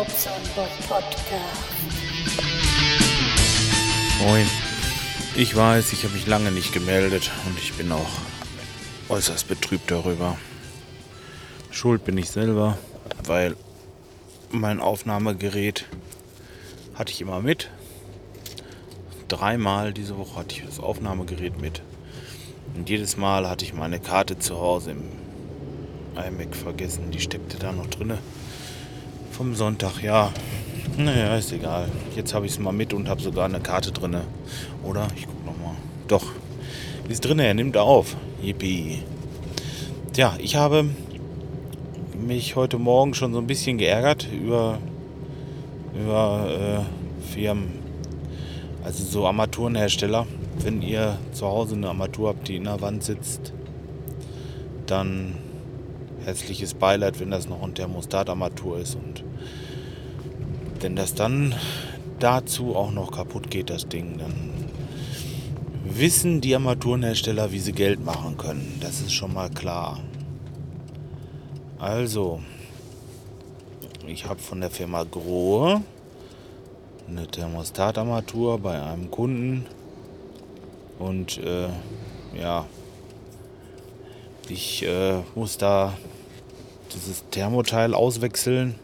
Podcast. Moin. Ich weiß, ich habe mich lange nicht gemeldet und ich bin auch äußerst betrübt darüber. Schuld bin ich selber, weil mein Aufnahmegerät hatte ich immer mit. Dreimal diese Woche hatte ich das Aufnahmegerät mit. Und jedes Mal hatte ich meine Karte zu Hause im iMac vergessen. Die steckte da noch drinne. Vom Sonntag, ja. Naja, ist egal. Jetzt habe ich es mal mit und habe sogar eine Karte drinne. Oder? Ich gucke nochmal. Doch. Ist drinne, er nimmt auf. Yippie. Tja, ich habe mich heute Morgen schon so ein bisschen geärgert über, über äh, Firmen, also so Armaturenhersteller. Wenn ihr zu Hause eine Armatur habt, die in der Wand sitzt, dann herzliches Beileid, wenn das noch ein Thermostatarmatur ist und wenn das dann dazu auch noch kaputt geht, das Ding, dann wissen die Armaturenhersteller, wie sie Geld machen können. Das ist schon mal klar. Also, ich habe von der Firma Grohe eine Thermostatarmatur bei einem Kunden und äh, ja, ich äh, muss da dieses Thermoteil auswechseln.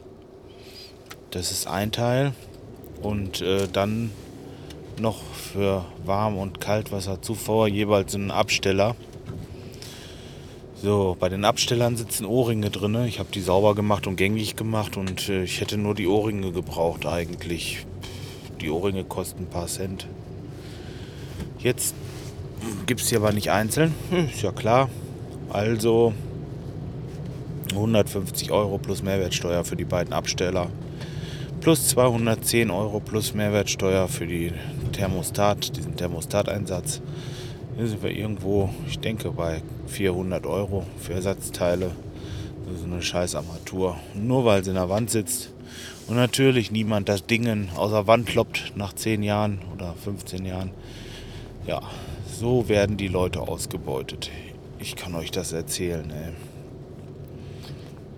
Das ist ein Teil. Und äh, dann noch für Warm- und Kaltwasserzufuhr jeweils einen Absteller. So, bei den Abstellern sitzen Ohrringe drin. Ich habe die sauber gemacht und gängig gemacht und äh, ich hätte nur die Ohrringe gebraucht eigentlich. Die Ohrringe kosten ein paar Cent. Jetzt gibt es die aber nicht einzeln. Hm, ist ja klar. Also 150 Euro plus Mehrwertsteuer für die beiden Absteller. Plus 210 Euro plus Mehrwertsteuer für die Thermostat, diesen Thermostateinsatz. Hier sind wir irgendwo, ich denke, bei 400 Euro für Ersatzteile. Das ist eine scheiß Armatur. Nur weil sie in der Wand sitzt und natürlich niemand das Ding aus der Wand kloppt nach 10 Jahren oder 15 Jahren. Ja, so werden die Leute ausgebeutet. Ich kann euch das erzählen, ey.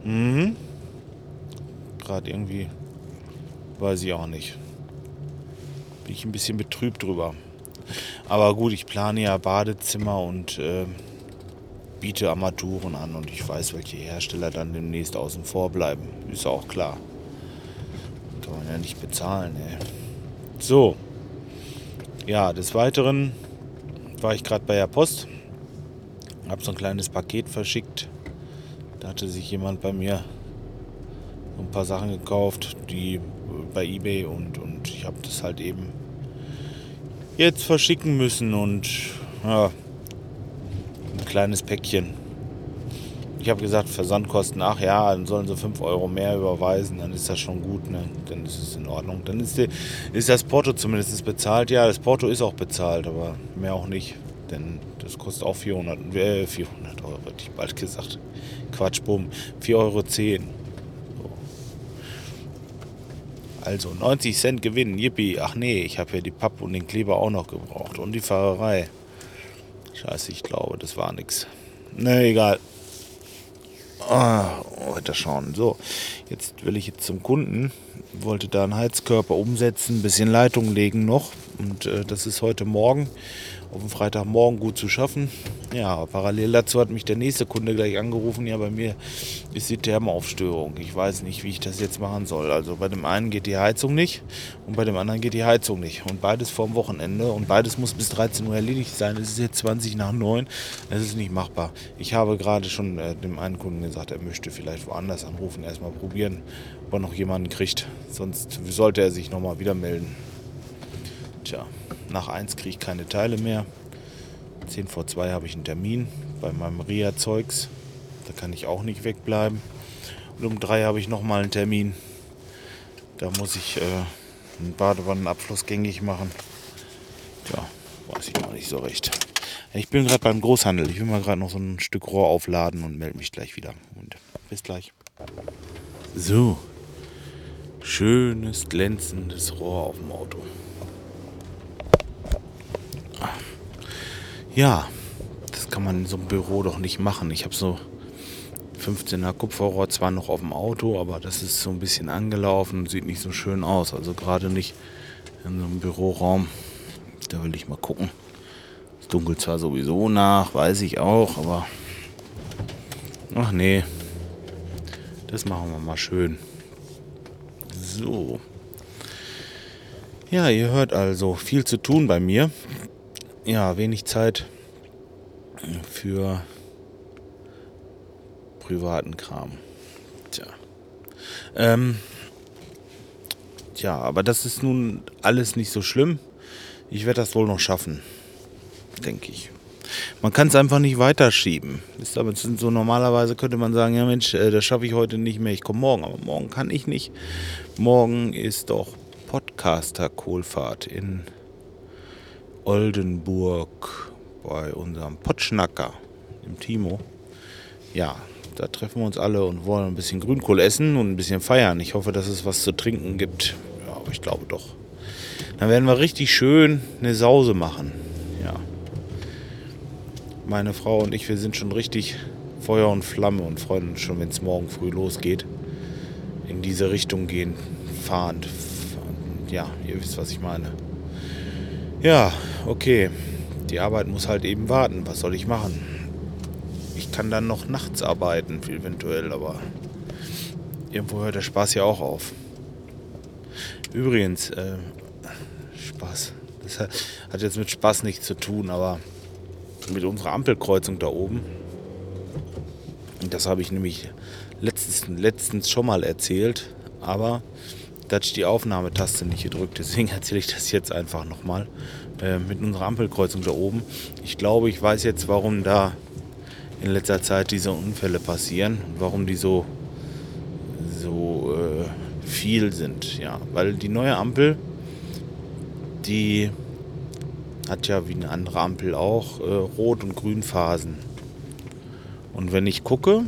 Mhm. Gerade irgendwie, weiß ich auch nicht. Bin ich ein bisschen betrübt drüber. Aber gut, ich plane ja Badezimmer und äh, biete Armaturen an und ich weiß, welche Hersteller dann demnächst außen vor bleiben. Ist auch klar. Kann man ja nicht bezahlen, ey. So. Ja, des Weiteren war ich gerade bei der Post. Hab so ein kleines Paket verschickt da hatte sich jemand bei mir so ein paar Sachen gekauft, die bei eBay und, und ich habe das halt eben jetzt verschicken müssen und ja, ein kleines Päckchen. Ich habe gesagt, Versandkosten, ach ja, dann sollen sie 5 Euro mehr überweisen, dann ist das schon gut, ne? dann ist es in Ordnung. Dann ist, die, ist das Porto zumindest bezahlt. Ja, das Porto ist auch bezahlt, aber mehr auch nicht, denn das kostet auch 400, äh, 400 Euro, hätte ich bald gesagt. Quatsch, bumm, 4,10 Euro. So. Also 90 Cent Gewinn, yippie. Ach nee, ich habe ja die Papp und den Kleber auch noch gebraucht und die Fahrerei. Scheiße, ich glaube, das war nix. Ne, egal. Ah, weiter schauen. So, jetzt will ich jetzt zum Kunden. Wollte da einen Heizkörper umsetzen, ein bisschen Leitung legen noch. Und äh, das ist heute Morgen auf dem Freitagmorgen gut zu schaffen. Ja, parallel dazu hat mich der nächste Kunde gleich angerufen. Ja, bei mir ist die Thermoaufstörung. Ich weiß nicht, wie ich das jetzt machen soll. Also bei dem einen geht die Heizung nicht und bei dem anderen geht die Heizung nicht. Und beides vorm Wochenende und beides muss bis 13 Uhr erledigt sein. Es ist jetzt 20 nach 9. Es ist nicht machbar. Ich habe gerade schon äh, dem einen Kunden gesagt, er möchte vielleicht woanders anrufen, erstmal probieren, ob er noch jemanden kriegt. Sonst sollte er sich nochmal wieder melden. Tja, nach 1 kriege ich keine Teile mehr. 10 vor 2 habe ich einen Termin bei meinem Ria-Zeugs. Da kann ich auch nicht wegbleiben. Und um 3 habe ich nochmal einen Termin. Da muss ich äh, einen Badewannenabfluss gängig machen. Tja, weiß ich noch nicht so recht. Ich bin gerade beim Großhandel. Ich will mal gerade noch so ein Stück Rohr aufladen und melde mich gleich wieder. Und bis gleich. So. Schönes, glänzendes Rohr auf dem Auto. Ja, das kann man in so einem Büro doch nicht machen. Ich habe so 15er Kupferrohr zwar noch auf dem Auto, aber das ist so ein bisschen angelaufen und sieht nicht so schön aus. Also gerade nicht in so einem Büroraum. Da will ich mal gucken. Es dunkelt zwar sowieso nach, weiß ich auch, aber ach nee, das machen wir mal schön. So. Ja, ihr hört also viel zu tun bei mir. Ja, wenig Zeit für privaten Kram. Tja. Ähm, tja, aber das ist nun alles nicht so schlimm. Ich werde das wohl noch schaffen. Denke ich. Man kann es einfach nicht weiterschieben. Ist aber so normalerweise könnte man sagen, ja Mensch, äh, das schaffe ich heute nicht mehr, ich komme morgen. Aber morgen kann ich nicht. Morgen ist doch Podcaster-Kohlfahrt in Oldenburg bei unserem Potschnacker, dem Timo. Ja, da treffen wir uns alle und wollen ein bisschen Grünkohl essen und ein bisschen feiern. Ich hoffe, dass es was zu trinken gibt. Ja, aber ich glaube doch. Dann werden wir richtig schön eine Sause machen. Ja. Meine Frau und ich, wir sind schon richtig Feuer und Flamme und freuen uns schon, wenn es morgen früh losgeht. In diese Richtung gehen, fahrend. Ja, ihr wisst, was ich meine. Ja, okay. Die Arbeit muss halt eben warten. Was soll ich machen? kann dann noch nachts arbeiten, eventuell, aber irgendwo hört der Spaß ja auch auf. Übrigens, äh, Spaß. Das hat jetzt mit Spaß nichts zu tun, aber mit unserer Ampelkreuzung da oben. Das habe ich nämlich letztens, letztens schon mal erzählt, aber da hatte ich die Aufnahmetaste nicht gedrückt. Deswegen erzähle ich das jetzt einfach nochmal. Äh, mit unserer Ampelkreuzung da oben. Ich glaube, ich weiß jetzt, warum da in letzter Zeit diese Unfälle passieren und warum die so, so äh, viel sind. Ja, weil die neue Ampel, die hat ja wie eine andere Ampel auch äh, Rot- und Grünphasen. Und wenn ich gucke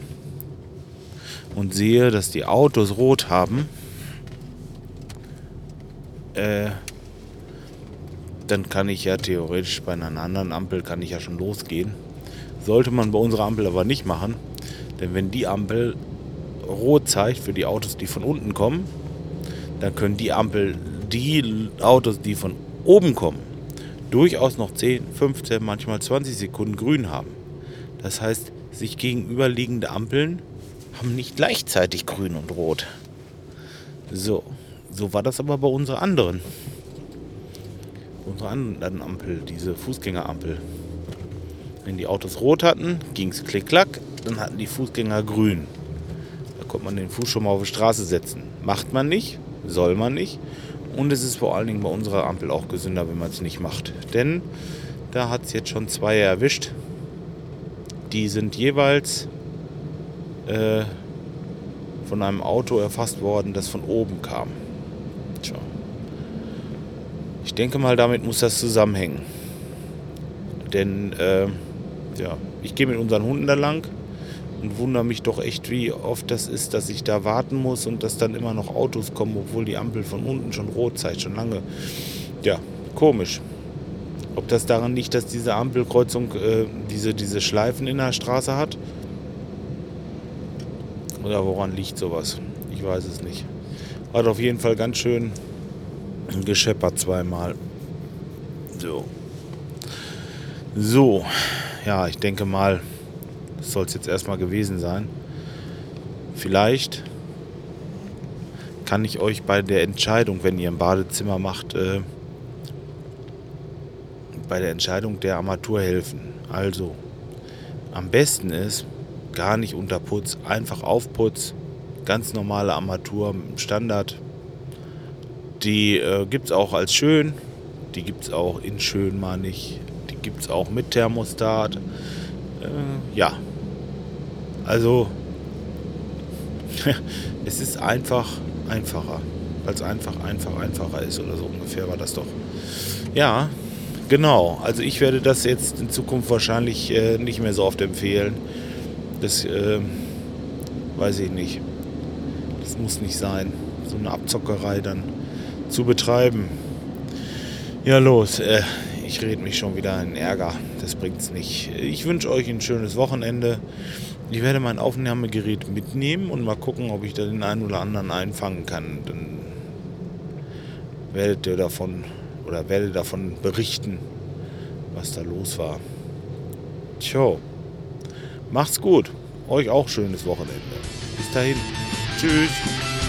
und sehe, dass die Autos rot haben, äh, dann kann ich ja theoretisch bei einer anderen Ampel kann ich ja schon losgehen sollte man bei unserer Ampel aber nicht machen. Denn wenn die Ampel rot zeigt für die Autos, die von unten kommen, dann können die Ampel, die Autos, die von oben kommen, durchaus noch 10, 15, manchmal 20 Sekunden grün haben. Das heißt, sich gegenüberliegende Ampeln haben nicht gleichzeitig grün und rot. So, so war das aber bei unserer anderen. Unsere anderen Ampel, diese Fußgängerampel. Wenn die Autos rot hatten, ging es klick-klack, dann hatten die Fußgänger grün. Da konnte man den Fuß schon mal auf die Straße setzen. Macht man nicht, soll man nicht. Und es ist vor allen Dingen bei unserer Ampel auch gesünder, wenn man es nicht macht. Denn da hat es jetzt schon zwei erwischt. Die sind jeweils äh, von einem Auto erfasst worden, das von oben kam. Ich denke mal, damit muss das zusammenhängen. Denn äh, ja, ich gehe mit unseren Hunden da lang und wundere mich doch echt, wie oft das ist, dass ich da warten muss und dass dann immer noch Autos kommen, obwohl die Ampel von unten schon rot zeigt, schon lange. Ja, komisch. Ob das daran liegt, dass diese Ampelkreuzung äh, diese, diese Schleifen in der Straße hat? Oder woran liegt sowas? Ich weiß es nicht. Hat auf jeden Fall ganz schön gescheppert zweimal. So. So ja, ich denke mal, das soll es jetzt erstmal gewesen sein. Vielleicht kann ich euch bei der Entscheidung, wenn ihr ein Badezimmer macht, äh, bei der Entscheidung der Armatur helfen. Also, am besten ist gar nicht unter Putz, einfach Aufputz, ganz normale Armatur, Standard. Die äh, gibt es auch als schön, die gibt es auch in schön, meine ich gibt es auch mit Thermostat. Äh, ja, also es ist einfach einfacher, es einfach, einfach, einfacher ist oder so ungefähr war das doch. Ja, genau. Also ich werde das jetzt in Zukunft wahrscheinlich äh, nicht mehr so oft empfehlen. Das äh, weiß ich nicht. Das muss nicht sein, so eine Abzockerei dann zu betreiben. Ja, los. Äh, ich rede mich schon wieder in Ärger. Das bringt es nicht. Ich wünsche euch ein schönes Wochenende. ich werde mein Aufnahmegerät mitnehmen und mal gucken, ob ich da den einen oder anderen einfangen kann. Dann werdet ihr davon oder werde davon berichten, was da los war. Tja, macht's gut. Euch auch schönes Wochenende. Bis dahin. Tschüss.